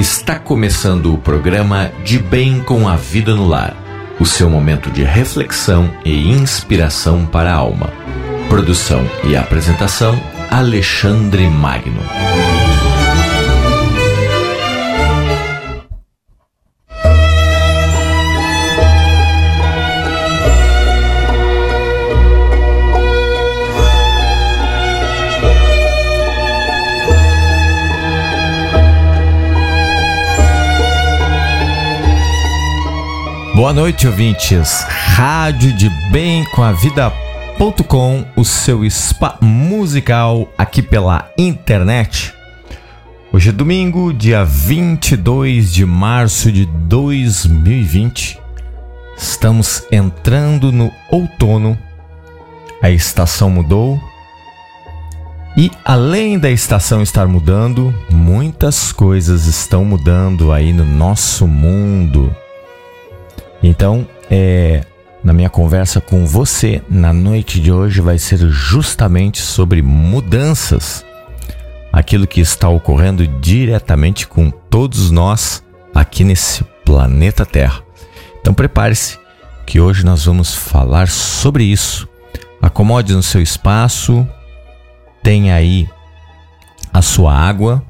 Está começando o programa De Bem com a Vida no Lar, o seu momento de reflexão e inspiração para a alma. Produção e apresentação Alexandre Magno. Boa noite, ouvintes. Rádio de Bem com a Vida.com, o seu spa musical aqui pela internet. Hoje é domingo, dia 22 de março de 2020. Estamos entrando no outono. A estação mudou. E além da estação estar mudando, muitas coisas estão mudando aí no nosso mundo. Então, é, na minha conversa com você na noite de hoje vai ser justamente sobre mudanças, aquilo que está ocorrendo diretamente com todos nós aqui nesse planeta Terra. Então prepare-se que hoje nós vamos falar sobre isso. Acomode no seu espaço, tenha aí a sua água,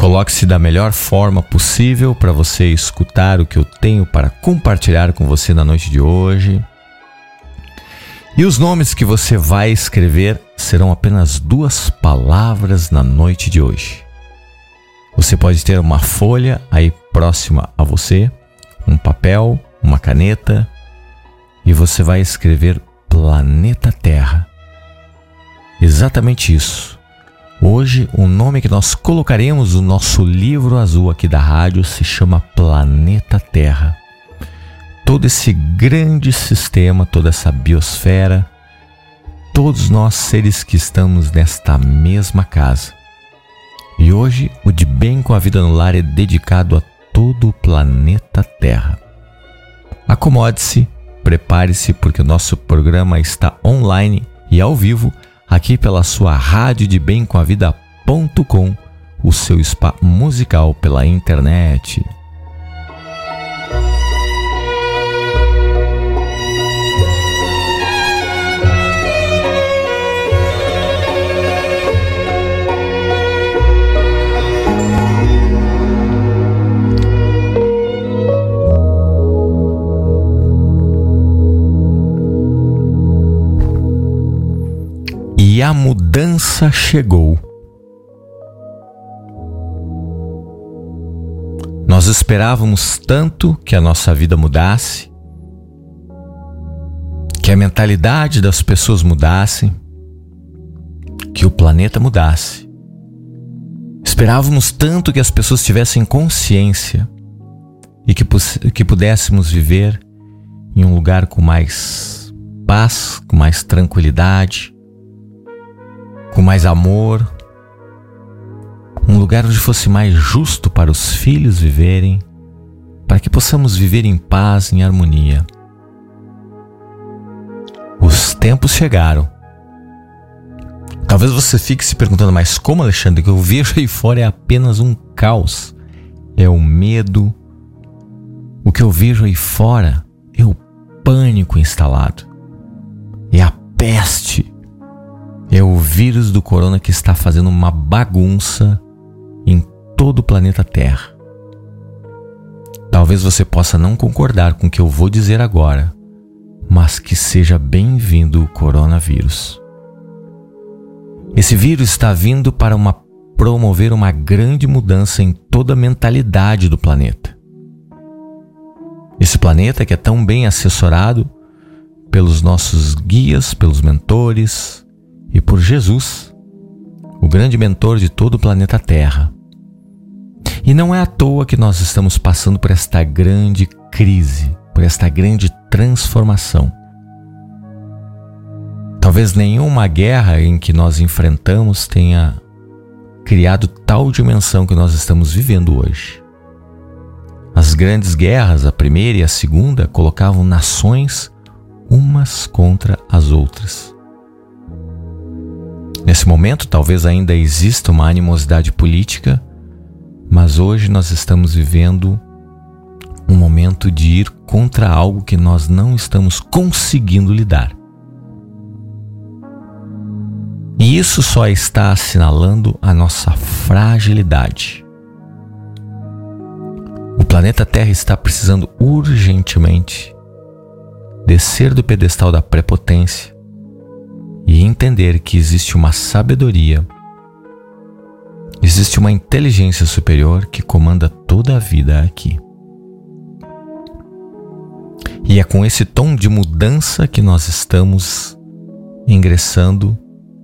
Coloque-se da melhor forma possível para você escutar o que eu tenho para compartilhar com você na noite de hoje. E os nomes que você vai escrever serão apenas duas palavras na noite de hoje. Você pode ter uma folha aí próxima a você, um papel, uma caneta, e você vai escrever Planeta Terra. Exatamente isso. Hoje, o nome que nós colocaremos no nosso livro azul aqui da rádio se chama Planeta Terra. Todo esse grande sistema, toda essa biosfera, todos nós seres que estamos nesta mesma casa. E hoje, o De Bem com a Vida no Lar é dedicado a todo o planeta Terra. Acomode-se, prepare-se, porque o nosso programa está online e ao vivo aqui pela sua rádio de bem com a vida.com, o seu spa musical pela internet. E a mudança chegou. Nós esperávamos tanto que a nossa vida mudasse, que a mentalidade das pessoas mudasse, que o planeta mudasse. Esperávamos tanto que as pessoas tivessem consciência e que, que pudéssemos viver em um lugar com mais paz, com mais tranquilidade, com mais amor, um lugar onde fosse mais justo para os filhos viverem, para que possamos viver em paz, em harmonia. Os tempos chegaram. Talvez você fique se perguntando, mas como, Alexandre, que eu vejo aí fora é apenas um caos, é o medo. O que eu vejo aí fora é o pânico instalado, é a peste é o vírus do corona que está fazendo uma bagunça em todo o planeta Terra. Talvez você possa não concordar com o que eu vou dizer agora, mas que seja bem-vindo o coronavírus. Esse vírus está vindo para uma, promover uma grande mudança em toda a mentalidade do planeta. Esse planeta que é tão bem assessorado pelos nossos guias, pelos mentores, e por Jesus, o grande mentor de todo o planeta Terra. E não é à toa que nós estamos passando por esta grande crise, por esta grande transformação. Talvez nenhuma guerra em que nós enfrentamos tenha criado tal dimensão que nós estamos vivendo hoje. As grandes guerras, a primeira e a segunda, colocavam nações umas contra as outras. Nesse momento, talvez ainda exista uma animosidade política, Mas hoje nós estamos vivendo um momento de ir contra algo que nós não estamos conseguindo lidar. E isso só está assinalando a nossa fragilidade. O planeta Terra está precisando urgentemente descer do pedestal da prepotência e entender que existe uma sabedoria, existe uma inteligência superior que comanda toda a vida aqui. E é com esse tom de mudança que nós estamos ingressando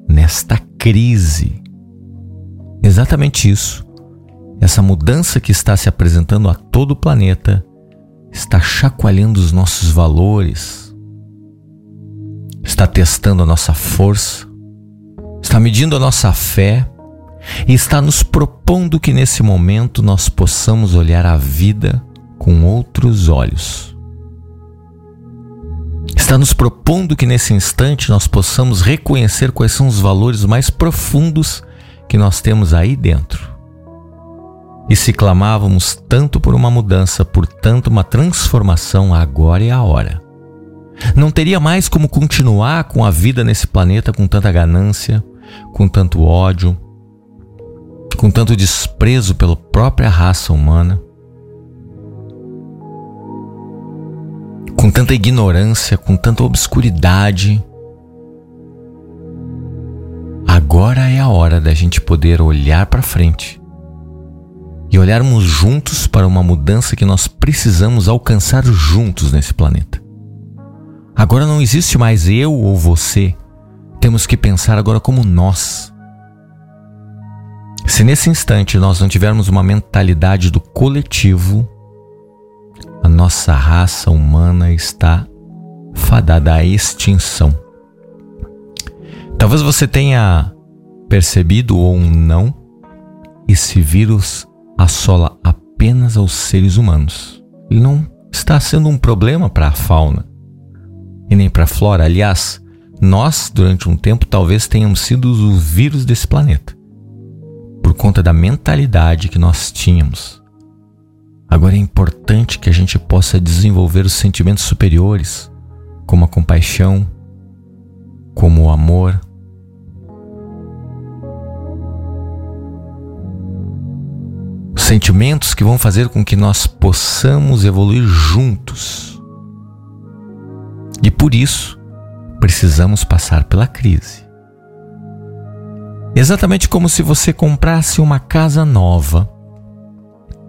nesta crise. Exatamente isso. Essa mudança que está se apresentando a todo o planeta está chacoalhando os nossos valores, está testando a nossa força, está medindo a nossa fé e está nos propondo que nesse momento nós possamos olhar a vida com outros olhos. Está nos propondo que nesse instante nós possamos reconhecer quais são os valores mais profundos que nós temos aí dentro. E se clamávamos tanto por uma mudança, por tanto uma transformação, agora é a hora. Não teria mais como continuar com a vida nesse planeta com tanta ganância, com tanto ódio, com tanto desprezo pela própria raça humana, com tanta ignorância, com tanta obscuridade. Agora é a hora da gente poder olhar para frente e olharmos juntos para uma mudança que nós precisamos alcançar juntos nesse planeta. Agora não existe mais eu ou você. Temos que pensar agora como nós. Se nesse instante nós não tivermos uma mentalidade do coletivo, a nossa raça humana está fadada à extinção. Talvez você tenha percebido ou não, esse vírus assola apenas aos seres humanos. Ele não está sendo um problema para a fauna e nem para a flora. Aliás, nós, durante um tempo, talvez tenhamos sido o vírus desse planeta por conta da mentalidade que nós tínhamos. Agora é importante que a gente possa desenvolver os sentimentos superiores, como a compaixão, como o amor, sentimentos que vão fazer com que nós possamos evoluir juntos. E por isso, precisamos passar pela crise. Exatamente como se você comprasse uma casa nova,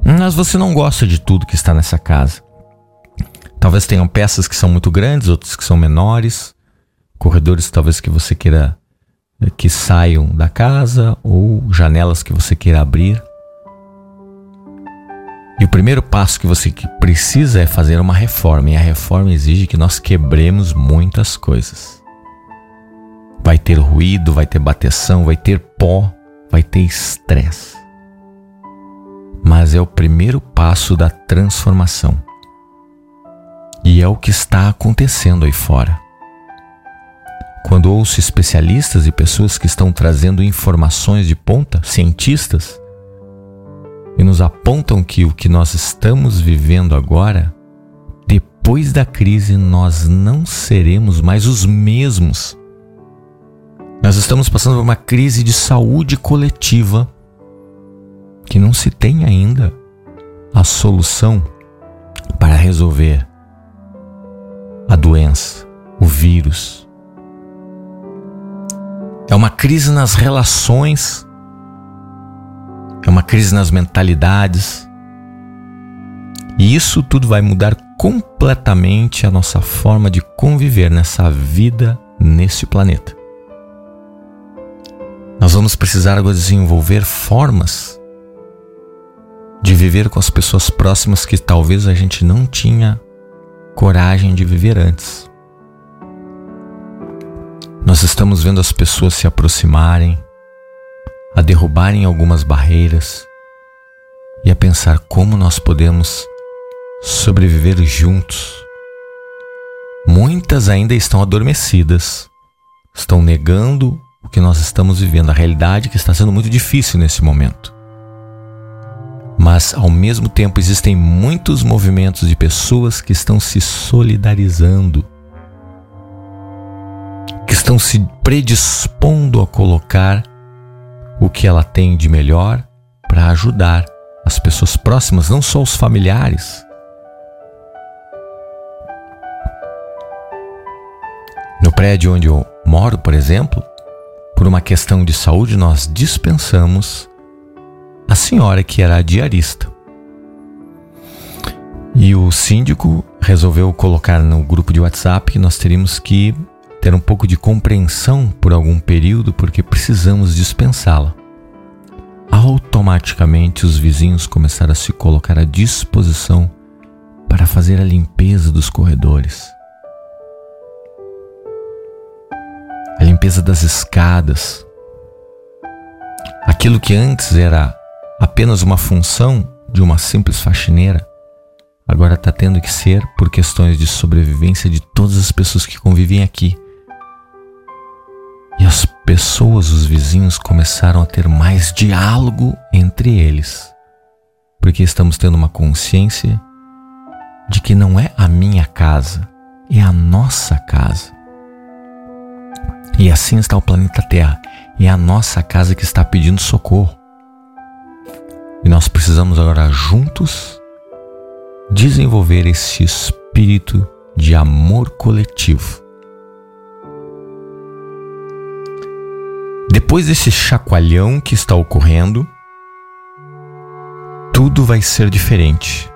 mas você não gosta de tudo que está nessa casa. Talvez tenham peças que são muito grandes, outras que são menores, corredores talvez que você queira eh, que saiam da casa ou janelas que você queira abrir. E o primeiro passo que você precisa é fazer uma reforma, e a reforma exige que nós quebremos muitas coisas. Vai ter ruído, vai ter bateção, vai ter pó, vai ter estresse. Mas é o primeiro passo da transformação. E é o que está acontecendo aí fora. Quando ouço especialistas e pessoas que estão trazendo informações de ponta, cientistas, e nos apontam que o que nós estamos vivendo agora, depois da crise, nós não seremos mais os mesmos. Nós estamos passando por uma crise de saúde coletiva que não se tem ainda a solução para resolver a doença, o vírus. É uma crise nas relações é uma crise nas mentalidades. E isso tudo vai mudar completamente a nossa forma de conviver nessa vida, nesse planeta. Nós vamos precisar agora desenvolver formas de viver com as pessoas próximas que talvez a gente não tinha coragem de viver antes. Nós estamos vendo as pessoas se aproximarem, a derrubarem algumas barreiras e a pensar como nós podemos sobreviver juntos. Muitas ainda estão adormecidas, estão negando o que nós estamos vivendo, a realidade que está sendo muito difícil nesse momento. Mas ao mesmo tempo existem muitos movimentos de pessoas que estão se solidarizando, que estão se predispondo a colocar o que ela tem de melhor para ajudar as pessoas próximas, não só os familiares. No prédio onde eu moro, por exemplo, por uma questão de saúde, nós dispensamos a senhora que era a diarista. E o síndico resolveu colocar no grupo de WhatsApp que nós teríamos que ter um pouco de compreensão por algum período porque precisamos dispensá-la. Automaticamente os vizinhos começaram a se colocar à disposição para fazer a limpeza dos corredores. A limpeza das escadas. Aquilo que antes era apenas uma função de uma simples faxineira, agora está tendo que ser por questões de sobrevivência de todas as pessoas que convivem aqui. E as pessoas, os vizinhos, começaram a ter mais diálogo entre eles, porque estamos tendo uma consciência de que não é a minha casa, é a nossa casa. E assim está o planeta Terra, é a nossa casa que está pedindo socorro. E nós precisamos agora juntos desenvolver esse espírito de amor coletivo. Depois desse chacoalhão que está ocorrendo, tudo vai ser diferente.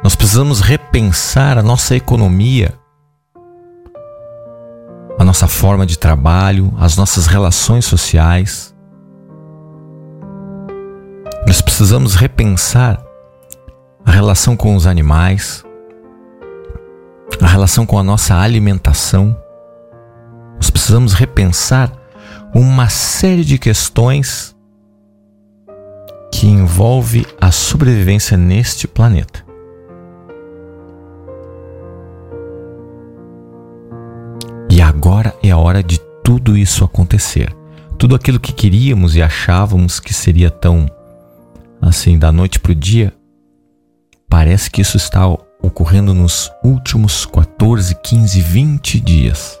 Nós precisamos repensar a nossa economia, a nossa forma de trabalho, as nossas relações sociais. Nós precisamos repensar a relação com os animais, a relação com a nossa alimentação. Nós precisamos repensar uma série de questões que envolve a sobrevivência neste planeta. E agora é a hora de tudo isso acontecer. Tudo aquilo que queríamos e achávamos que seria tão assim da noite para o dia, parece que isso está ocorrendo nos últimos 14, 15, 20 dias.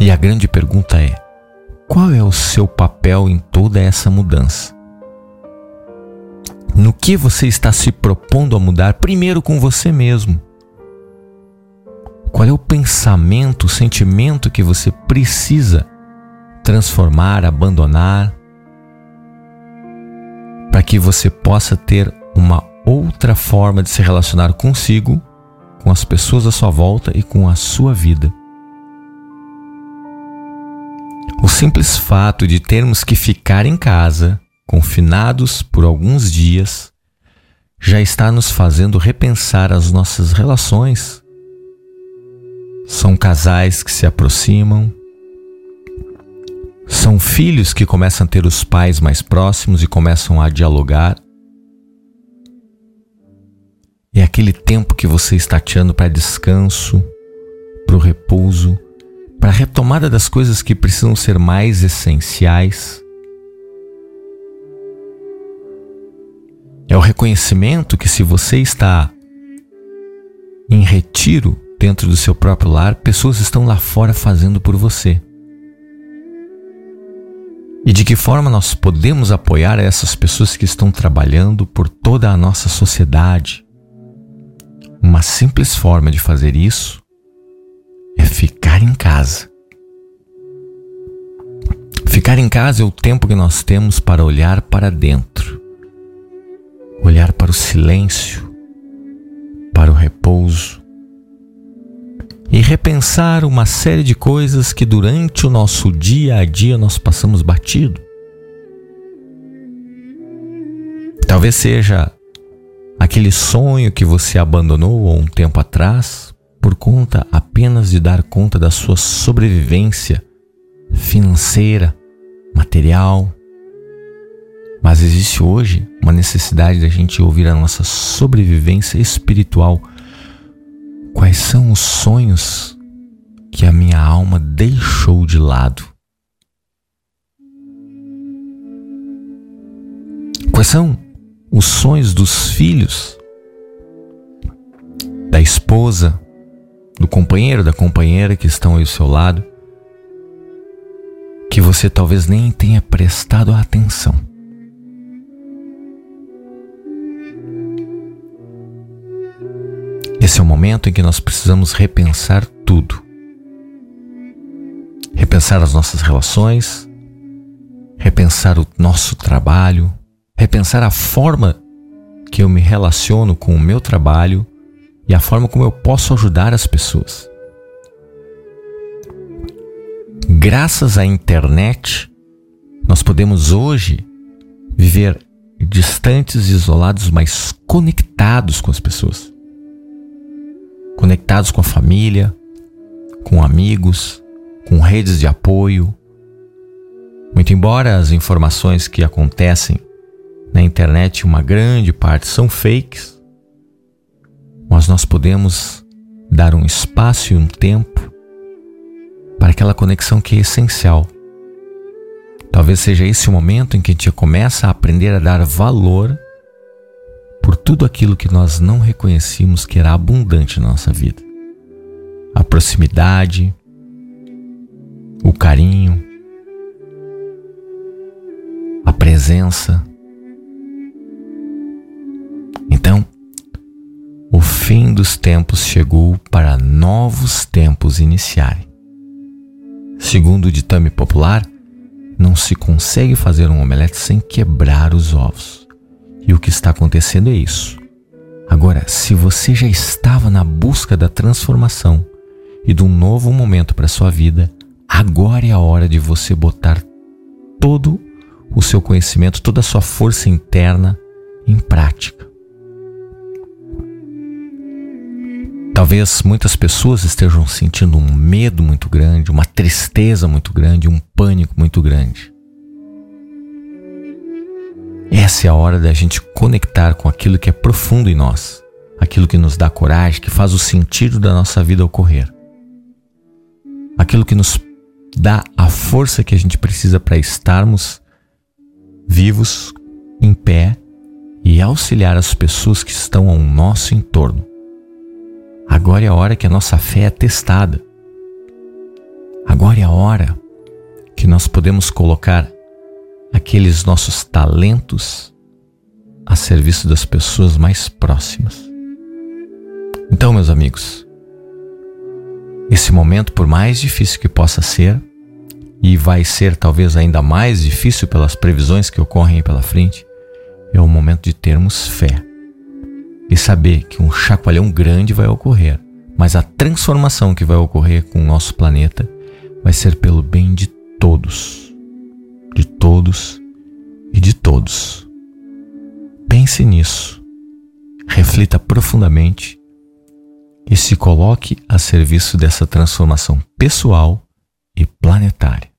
E a grande pergunta é: qual é o seu papel em toda essa mudança? No que você está se propondo a mudar primeiro com você mesmo? Qual é o pensamento, o sentimento que você precisa transformar, abandonar, para que você possa ter uma outra forma de se relacionar consigo, com as pessoas à sua volta e com a sua vida? O simples fato de termos que ficar em casa, confinados por alguns dias, já está nos fazendo repensar as nossas relações. São casais que se aproximam, são filhos que começam a ter os pais mais próximos e começam a dialogar. É aquele tempo que você está tirando para descanso, para o repouso para a retomada das coisas que precisam ser mais essenciais. É o reconhecimento que, se você está em retiro dentro do seu próprio lar, pessoas estão lá fora fazendo por você. E de que forma nós podemos apoiar essas pessoas que estão trabalhando por toda a nossa sociedade? Uma simples forma de fazer isso é ficar em casa. Ficar em casa é o tempo que nós temos para olhar para dentro, olhar para o silêncio, para o repouso e repensar uma série de coisas que durante o nosso dia a dia nós passamos batido. Talvez seja aquele sonho que você abandonou há um tempo atrás por conta apenas de dar conta da sua sobrevivência financeira, material. Mas existe hoje uma necessidade da gente ouvir a nossa sobrevivência espiritual. Quais são os sonhos que a minha alma deixou de lado? Quais são os sonhos dos filhos, da esposa, do companheiro, da companheira que estão aí ao seu lado, que você talvez nem tenha prestado atenção. Esse é o momento em que nós precisamos repensar tudo. Repensar as nossas relações, repensar o nosso trabalho, repensar a forma que eu me relaciono com o meu trabalho e a forma como eu posso ajudar as pessoas. Graças à internet, nós podemos hoje viver distantes e isolados, mas conectados com as pessoas. Conectados com a família, com amigos, com redes de apoio. Muito embora as informações que acontecem na internet, uma grande parte são fakes, mas nós podemos dar um espaço e um tempo para aquela conexão que é essencial. Talvez seja esse o momento em que a gente começa a aprender a dar valor por tudo aquilo que nós não reconhecíamos que era abundante na nossa vida. A proximidade, o carinho, a presença. Então, fim dos tempos chegou para novos tempos iniciarem. Segundo o ditame popular, não se consegue fazer um omelete sem quebrar os ovos. E o que está acontecendo é isso. Agora, se você já estava na busca da transformação e de um novo momento para sua vida, agora é a hora de você botar todo o seu conhecimento, toda a sua força interna em prática. Talvez muitas pessoas estejam sentindo um medo muito grande, uma tristeza muito grande, um pânico muito grande. Essa é a hora da gente conectar com aquilo que é profundo em nós, aquilo que nos dá coragem, que faz o sentido da nossa vida ocorrer, aquilo que nos dá a força que a gente precisa para estarmos vivos, em pé e auxiliar as pessoas que estão ao nosso entorno. Agora é a hora que a nossa fé é testada. Agora é a hora que nós podemos colocar aqueles nossos talentos a serviço das pessoas mais próximas. Então, meus amigos, esse momento, por mais difícil que possa ser, e vai ser talvez ainda mais difícil pelas previsões que ocorrem pela frente, é o momento de termos fé e saber que um chacoalhão grande vai ocorrer, mas a transformação que vai ocorrer com o nosso planeta vai ser pelo bem de todos, de todos e de todos. Pense nisso, reflita profundamente e se coloque a serviço dessa transformação pessoal e planetária.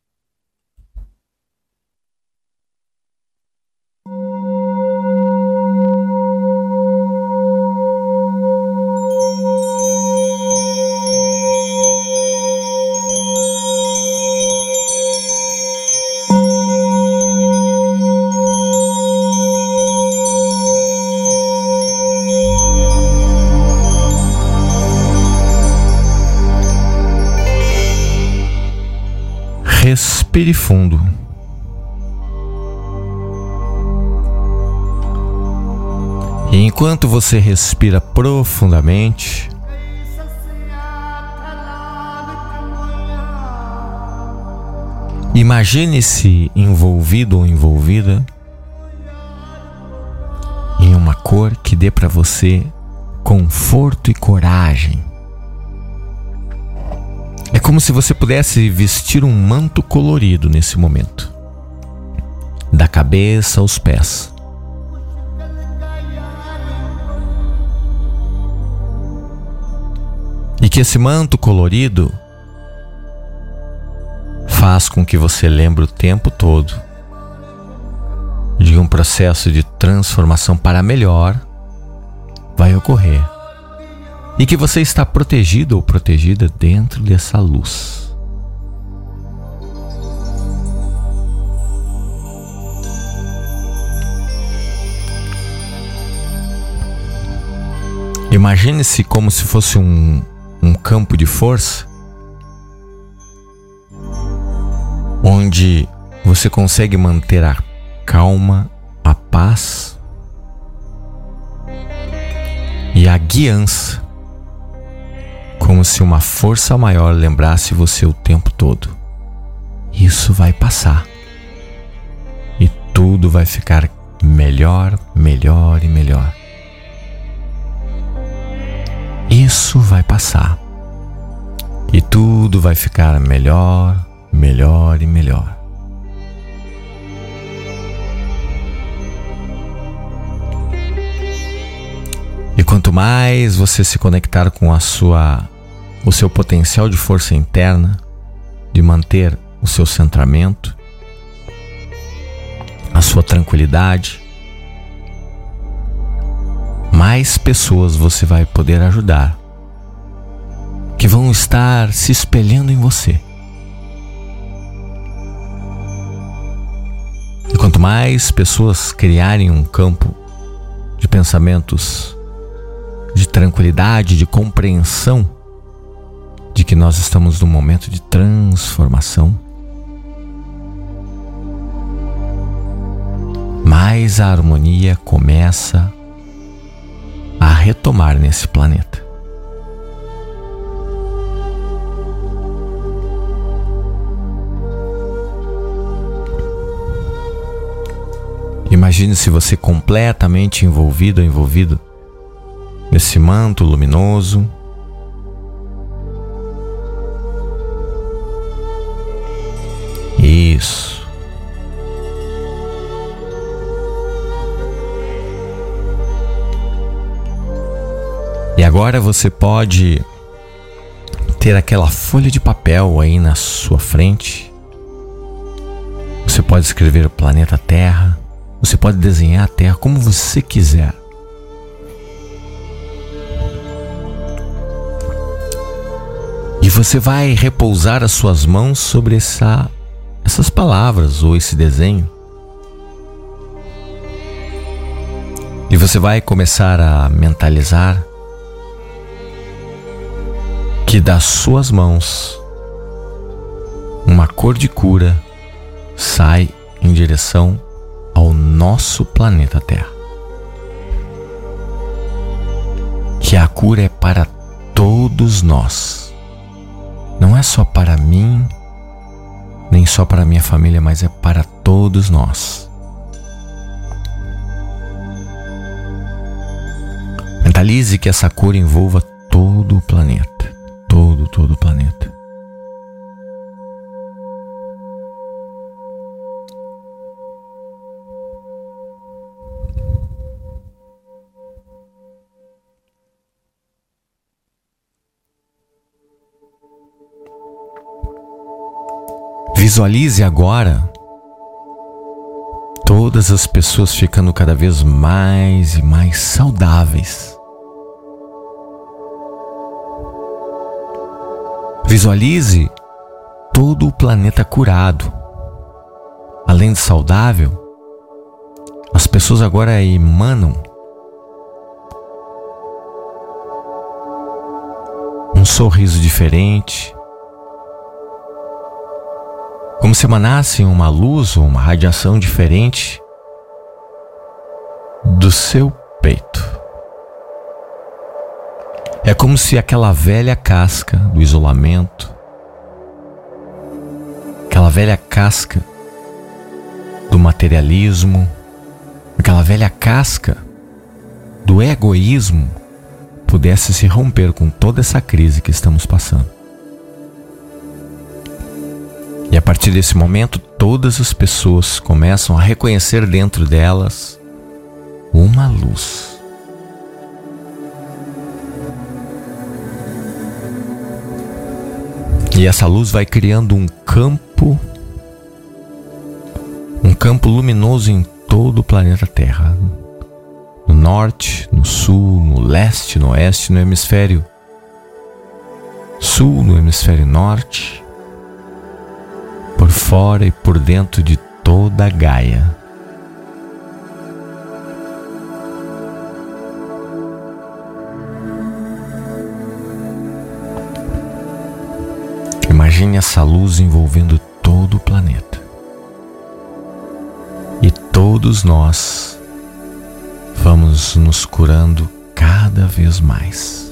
Respire fundo. E enquanto você respira profundamente, imagine-se envolvido ou envolvida em uma cor que dê para você conforto e coragem. É como se você pudesse vestir um manto colorido nesse momento, da cabeça aos pés. E que esse manto colorido faz com que você lembre o tempo todo de um processo de transformação para melhor vai ocorrer e que você está protegido ou protegida dentro dessa luz. Imagine-se como se fosse um, um campo de força onde você consegue manter a calma, a paz e a guiança, como se uma força maior lembrasse você o tempo todo. Isso vai passar e tudo vai ficar melhor, melhor e melhor. Isso vai passar e tudo vai ficar melhor, melhor e melhor. E quanto mais você se conectar com a sua o seu potencial de força interna, de manter o seu centramento, a sua tranquilidade, mais pessoas você vai poder ajudar que vão estar se espelhando em você. E quanto mais pessoas criarem um campo de pensamentos de tranquilidade, de compreensão de que nós estamos num momento de transformação, mais a harmonia começa a retomar nesse planeta. Imagine se você completamente envolvido envolvido nesse manto luminoso. E agora você pode ter aquela folha de papel aí na sua frente. Você pode escrever o planeta Terra. Você pode desenhar a Terra como você quiser. E você vai repousar as suas mãos sobre essa, essas palavras ou esse desenho. E você vai começar a mentalizar que das suas mãos uma cor de cura sai em direção ao nosso planeta Terra. Que a cura é para todos nós. Não é só para mim, nem só para minha família, mas é para todos nós. Mentalize que essa cura envolva todo o planeta, todo, todo o planeta. Visualize agora todas as pessoas ficando cada vez mais e mais saudáveis. Visualize todo o planeta curado. Além de saudável, as pessoas agora emanam um sorriso diferente, como se emanasse uma luz ou uma radiação diferente do seu peito. É como se aquela velha casca do isolamento, aquela velha casca do materialismo, aquela velha casca do egoísmo pudesse se romper com toda essa crise que estamos passando. E a partir desse momento, todas as pessoas começam a reconhecer dentro delas uma luz. E essa luz vai criando um campo, um campo luminoso em todo o planeta Terra. No norte, no sul, no leste, no oeste, no hemisfério sul, no hemisfério norte por fora e por dentro de toda a Gaia. Imagine essa luz envolvendo todo o planeta. E todos nós vamos nos curando cada vez mais.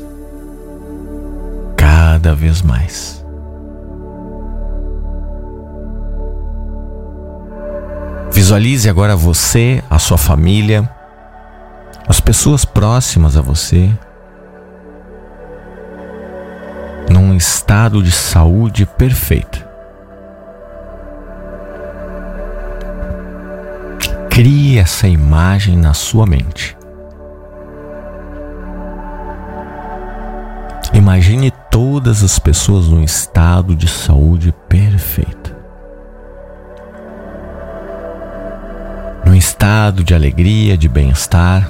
Cada vez mais. Visualize agora você, a sua família, as pessoas próximas a você, num estado de saúde perfeita. Crie essa imagem na sua mente. Imagine todas as pessoas num estado de saúde perfeita. Estado de alegria, de bem-estar.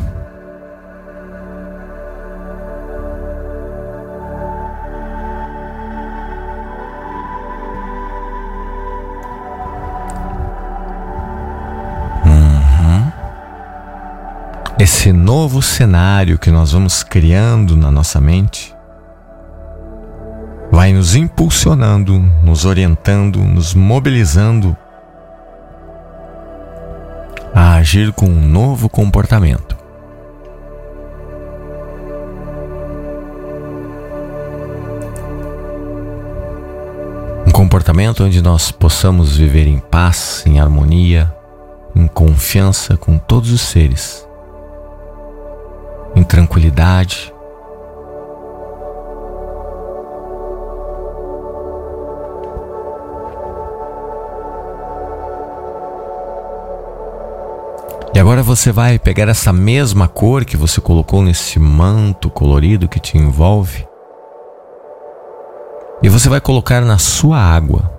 esse novo cenário que nós vamos criando na nossa mente vai nos impulsionando, nos orientando, nos mobilizando agir com um novo comportamento. Um comportamento onde nós possamos viver em paz, em harmonia, em confiança com todos os seres em tranquilidade. E agora você vai pegar essa mesma cor que você colocou nesse manto colorido que te envolve e você vai colocar na sua água.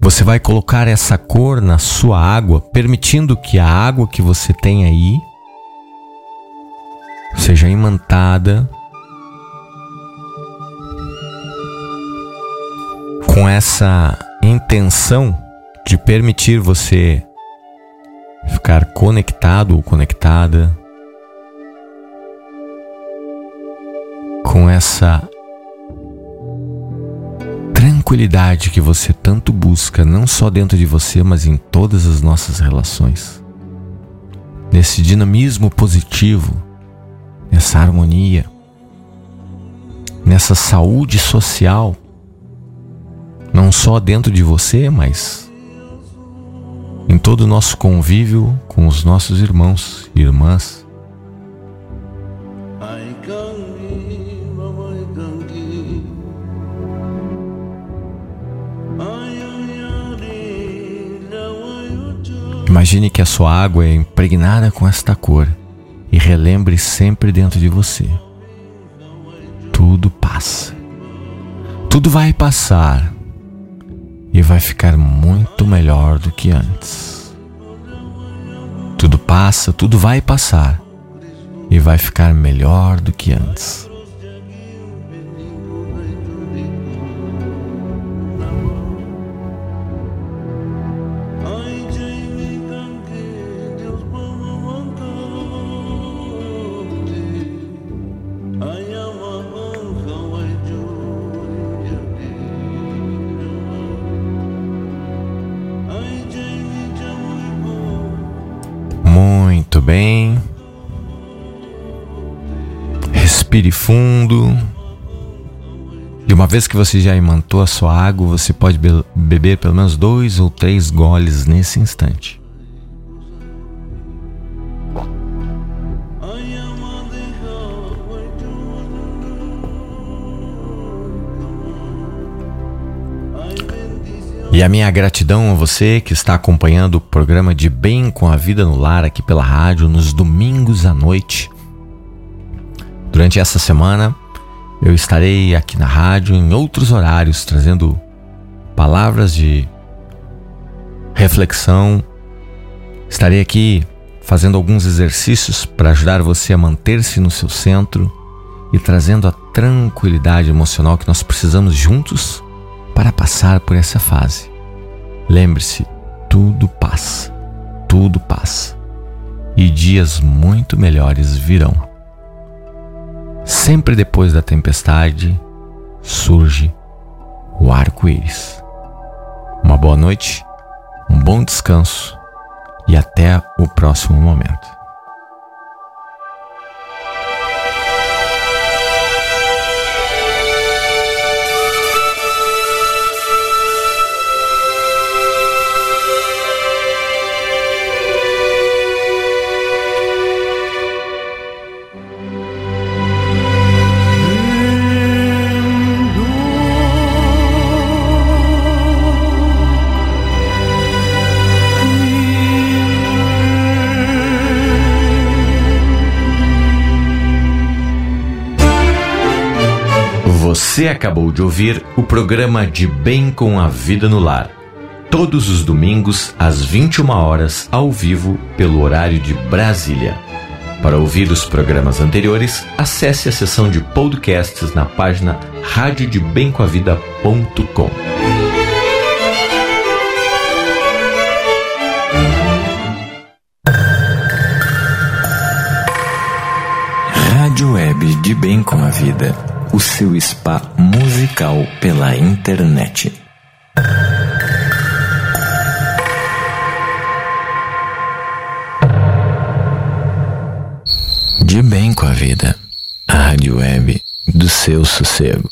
Você vai colocar essa cor na sua água, permitindo que a água que você tem aí seja imantada com essa intenção de permitir você ficar conectado ou conectada com essa tranquilidade que você tanto busca, não só dentro de você, mas em todas as nossas relações. Nesse dinamismo positivo, nessa harmonia, nessa saúde social, não só dentro de você, mas em todo o nosso convívio com os nossos irmãos e irmãs. Imagine que a sua água é impregnada com esta cor e relembre sempre dentro de você: tudo passa. Tudo vai passar e vai ficar muito melhor do que antes. Tudo passa, tudo vai passar e vai ficar melhor do que antes. Respire fundo. E uma vez que você já imantou a sua água, você pode be beber pelo menos dois ou três goles nesse instante. E a minha gratidão a você que está acompanhando o programa de Bem com a Vida no Lar aqui pela rádio nos domingos à noite. Durante essa semana eu estarei aqui na rádio em outros horários trazendo palavras de reflexão. Estarei aqui fazendo alguns exercícios para ajudar você a manter-se no seu centro e trazendo a tranquilidade emocional que nós precisamos juntos para passar por essa fase. Lembre-se, tudo passa, tudo passa. e dias muito melhores virão. Sempre depois da tempestade surge o arco-íris. Uma boa noite, um bom descanso e até o próximo momento. Você acabou de ouvir o programa De Bem com a Vida no Lar. Todos os domingos, às 21 horas, ao vivo, pelo horário de Brasília. Para ouvir os programas anteriores, acesse a seção de podcasts na página radiodebemcoavida.com. Rádio Web de Bem com a Vida o seu spa musical pela internet. De bem com a vida, a rádio web do seu sossego.